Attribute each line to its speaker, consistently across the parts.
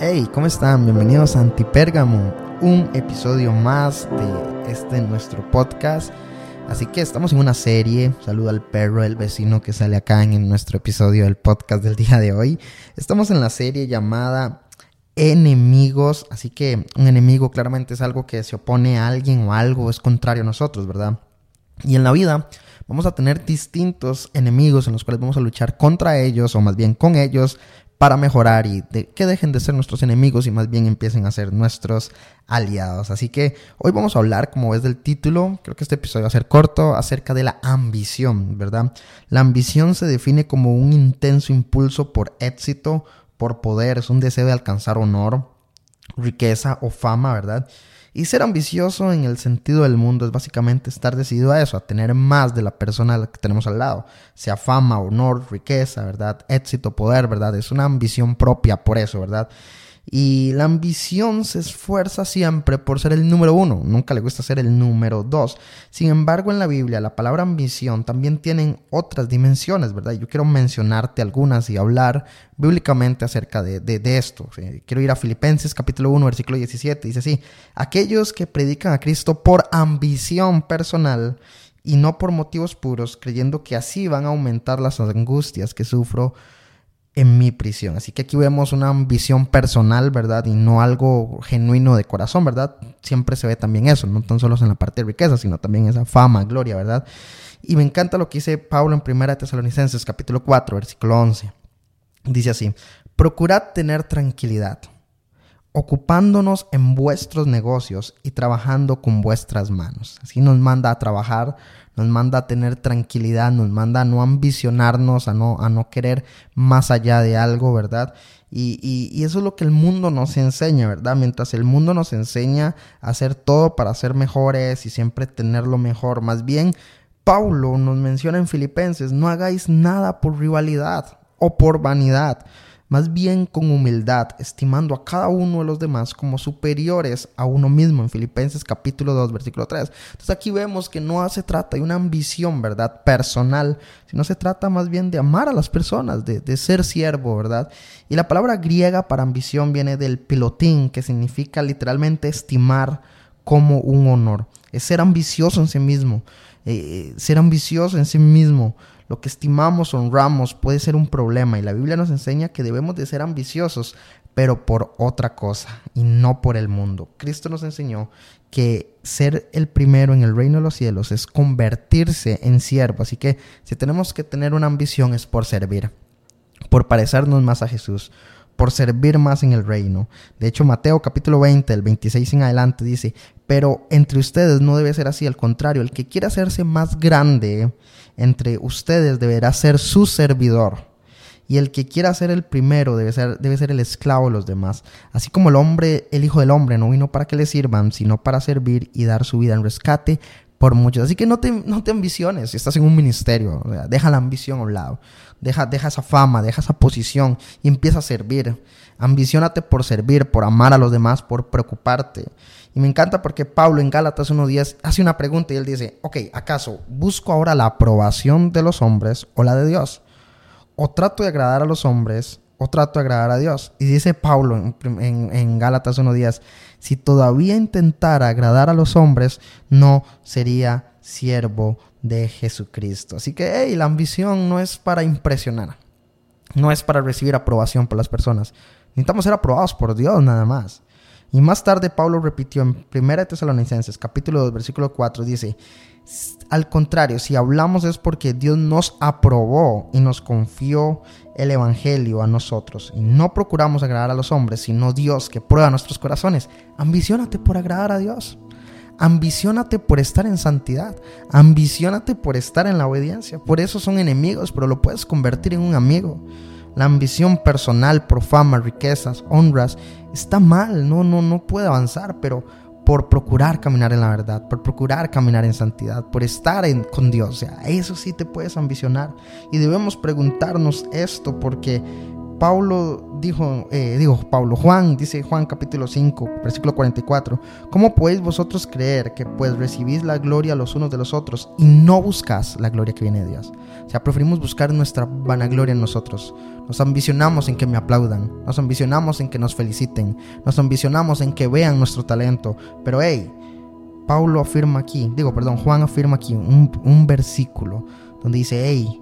Speaker 1: Hey, ¿cómo están? Bienvenidos a Antipérgamo, un episodio más de este nuestro podcast. Así que estamos en una serie. Saluda al perro del vecino que sale acá en nuestro episodio del podcast del día de hoy. Estamos en la serie llamada Enemigos. Así que un enemigo claramente es algo que se opone a alguien o algo, es contrario a nosotros, ¿verdad? Y en la vida vamos a tener distintos enemigos en los cuales vamos a luchar contra ellos o más bien con ellos para mejorar y que dejen de ser nuestros enemigos y más bien empiecen a ser nuestros aliados. Así que hoy vamos a hablar, como ves del título, creo que este episodio va a ser corto, acerca de la ambición, ¿verdad? La ambición se define como un intenso impulso por éxito, por poder, es un deseo de alcanzar honor, riqueza o fama, ¿verdad? Y ser ambicioso en el sentido del mundo es básicamente estar decidido a eso, a tener más de la persona que tenemos al lado, sea fama, honor, riqueza, ¿verdad? Éxito, poder, ¿verdad? Es una ambición propia por eso, ¿verdad? Y la ambición se esfuerza siempre por ser el número uno, nunca le gusta ser el número dos. Sin embargo, en la Biblia la palabra ambición también tiene otras dimensiones, ¿verdad? Yo quiero mencionarte algunas y hablar bíblicamente acerca de, de, esto. Quiero ir a Filipenses capítulo 1, versículo 17. Dice así, aquellos que predican a Cristo por ambición personal y no por motivos puros, creyendo que así van a aumentar las angustias que sufro en mi prisión. Así que aquí vemos una ambición personal, ¿verdad? Y no algo genuino de corazón, ¿verdad? Siempre se ve también eso, no tan solo en la parte de riqueza, sino también esa fama, gloria, ¿verdad? Y me encanta lo que dice Pablo en 1 Tesalonicenses capítulo 4, versículo 11. Dice así, procurad tener tranquilidad, ocupándonos en vuestros negocios y trabajando con vuestras manos. Así nos manda a trabajar nos manda a tener tranquilidad, nos manda a no ambicionarnos, a no, a no querer más allá de algo, ¿verdad? Y, y, eso es lo que el mundo nos enseña, ¿verdad? Mientras el mundo nos enseña a hacer todo para ser mejores y siempre tener lo mejor, más bien Paulo nos menciona en Filipenses, no hagáis nada por rivalidad o por vanidad más bien con humildad, estimando a cada uno de los demás como superiores a uno mismo, en Filipenses capítulo 2, versículo 3. Entonces aquí vemos que no se trata de una ambición, ¿verdad? Personal, sino se trata más bien de amar a las personas, de, de ser siervo, ¿verdad? Y la palabra griega para ambición viene del pilotín, que significa literalmente estimar como un honor. Es ser ambicioso en sí mismo, eh, ser ambicioso en sí mismo lo que estimamos, honramos, puede ser un problema y la Biblia nos enseña que debemos de ser ambiciosos, pero por otra cosa y no por el mundo. Cristo nos enseñó que ser el primero en el reino de los cielos es convertirse en siervo, así que si tenemos que tener una ambición es por servir, por parecernos más a Jesús, por servir más en el reino. De hecho, Mateo capítulo 20, el 26 en adelante dice, pero entre ustedes no debe ser así, al contrario, el que quiera hacerse más grande entre ustedes deberá ser su servidor. Y el que quiera ser el primero debe ser, debe ser el esclavo de los demás. Así como el hombre, el Hijo del Hombre, no vino para que le sirvan, sino para servir y dar su vida en rescate por muchos. Así que no te, no te ambiciones si estás en un ministerio. deja la ambición a un lado. Deja, deja esa fama, deja esa posición y empieza a servir. Ambiciónate por servir, por amar a los demás, por preocuparte. Y me encanta porque Pablo en Gálatas 1.10 hace una pregunta y él dice, ok, ¿acaso busco ahora la aprobación de los hombres o la de Dios? ¿O trato de agradar a los hombres o trato de agradar a Dios? Y dice Pablo en, en, en Gálatas 1.10, si todavía intentara agradar a los hombres, no sería siervo de Jesucristo. Así que, hey, la ambición no es para impresionar, no es para recibir aprobación por las personas. Necesitamos ser aprobados por Dios nada más. Y más tarde Pablo repitió en 1 Tesalonicenses capítulo 2 versículo 4 dice, al contrario, si hablamos es porque Dios nos aprobó y nos confió el Evangelio a nosotros. Y no procuramos agradar a los hombres, sino Dios que prueba nuestros corazones. Ambiciónate por agradar a Dios. Ambiciónate por estar en santidad. Ambiciónate por estar en la obediencia. Por eso son enemigos, pero lo puedes convertir en un amigo. La ambición personal por fama, riquezas, honras, está mal, no, no, no puede avanzar, pero por procurar caminar en la verdad, por procurar caminar en santidad, por estar con Dios. O eso sí te puedes ambicionar. Y debemos preguntarnos esto porque Pablo dijo, eh, digo, Pablo, Juan, dice Juan capítulo 5, versículo 44, ¿cómo podéis vosotros creer que pues recibís la gloria los unos de los otros y no buscas la gloria que viene de Dios? O sea, preferimos buscar nuestra vanagloria en nosotros. Nos ambicionamos en que me aplaudan, nos ambicionamos en que nos feliciten, nos ambicionamos en que vean nuestro talento, pero hey, Pablo afirma aquí, digo, perdón, Juan afirma aquí un, un versículo donde dice, hey,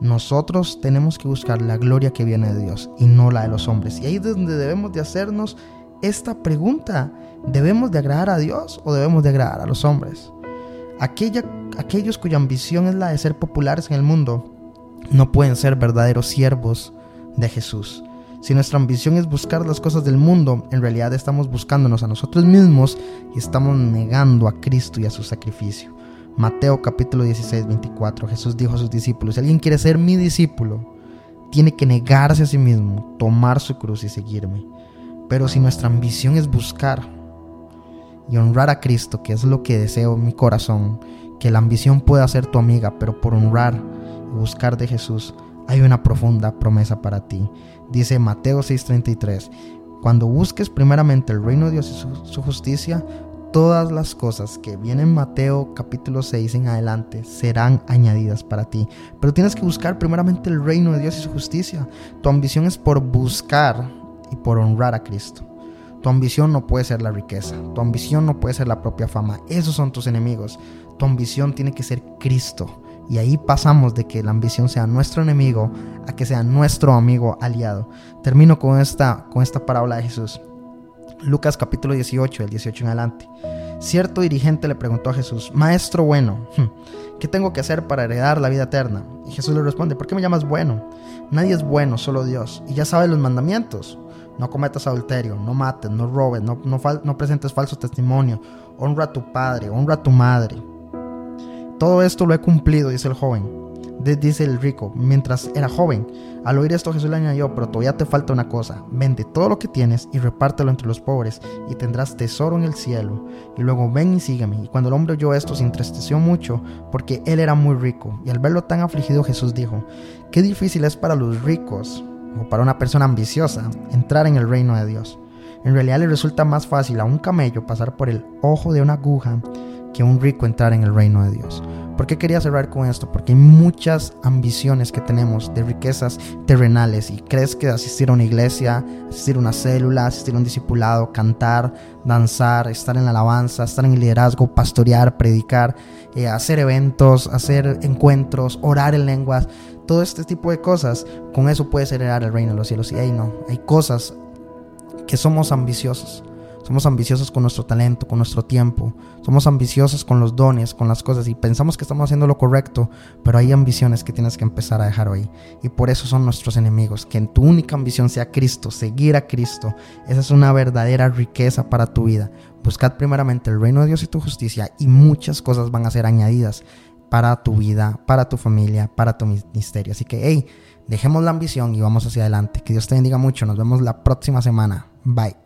Speaker 1: nosotros tenemos que buscar la gloria que viene de Dios y no la de los hombres. Y ahí es donde debemos de hacernos esta pregunta. ¿Debemos de agradar a Dios o debemos de agradar a los hombres? Aquellos cuya ambición es la de ser populares en el mundo no pueden ser verdaderos siervos de Jesús. Si nuestra ambición es buscar las cosas del mundo, en realidad estamos buscándonos a nosotros mismos y estamos negando a Cristo y a su sacrificio. Mateo capítulo 16, 24. Jesús dijo a sus discípulos, si alguien quiere ser mi discípulo, tiene que negarse a sí mismo, tomar su cruz y seguirme. Pero si nuestra ambición es buscar y honrar a Cristo, que es lo que deseo en mi corazón, que la ambición pueda ser tu amiga, pero por honrar y buscar de Jesús, hay una profunda promesa para ti. Dice Mateo 6:33, cuando busques primeramente el reino de Dios y su, su justicia, todas las cosas que vienen en Mateo capítulo 6 en adelante serán añadidas para ti. Pero tienes que buscar primeramente el reino de Dios y su justicia. Tu ambición es por buscar y por honrar a Cristo. Tu ambición no puede ser la riqueza, tu ambición no puede ser la propia fama, esos son tus enemigos. Tu ambición tiene que ser Cristo. Y ahí pasamos de que la ambición sea nuestro enemigo a que sea nuestro amigo aliado. Termino con esta, con esta parábola de Jesús. Lucas capítulo 18, el 18 en adelante. Cierto dirigente le preguntó a Jesús, Maestro bueno, hmm, ¿qué tengo que hacer para heredar la vida eterna? Y Jesús le responde, ¿por qué me llamas bueno? Nadie es bueno, solo Dios. Y ya sabes los mandamientos. No cometas adulterio, no mates, no robes, no, no, no presentes falso testimonio, honra a tu padre, honra a tu madre. Todo esto lo he cumplido, dice el joven dice el rico, mientras era joven. Al oír esto Jesús le añadió, pero todavía te falta una cosa, vende todo lo que tienes y repártelo entre los pobres y tendrás tesoro en el cielo. Y luego ven y sígueme. Y cuando el hombre oyó esto se entristeció mucho porque él era muy rico. Y al verlo tan afligido Jesús dijo, qué difícil es para los ricos o para una persona ambiciosa entrar en el reino de Dios. En realidad le resulta más fácil a un camello pasar por el ojo de una aguja que un rico entrar en el reino de Dios. ¿Por qué quería cerrar con esto? Porque hay muchas ambiciones que tenemos de riquezas terrenales y crees que asistir a una iglesia, asistir a una célula, asistir a un discipulado, cantar, danzar, estar en la alabanza, estar en el liderazgo, pastorear, predicar, eh, hacer eventos, hacer encuentros, orar en lenguas, todo este tipo de cosas, con eso puedes heredar el reino de los cielos. Y ahí no, hay cosas que somos ambiciosos somos ambiciosos con nuestro talento, con nuestro tiempo. Somos ambiciosos con los dones, con las cosas y pensamos que estamos haciendo lo correcto, pero hay ambiciones que tienes que empezar a dejar hoy. Y por eso son nuestros enemigos. Que en tu única ambición sea Cristo, seguir a Cristo. Esa es una verdadera riqueza para tu vida. Buscad primeramente el reino de Dios y tu justicia y muchas cosas van a ser añadidas para tu vida, para tu familia, para tu ministerio. Así que, hey, dejemos la ambición y vamos hacia adelante. Que Dios te bendiga mucho. Nos vemos la próxima semana. Bye.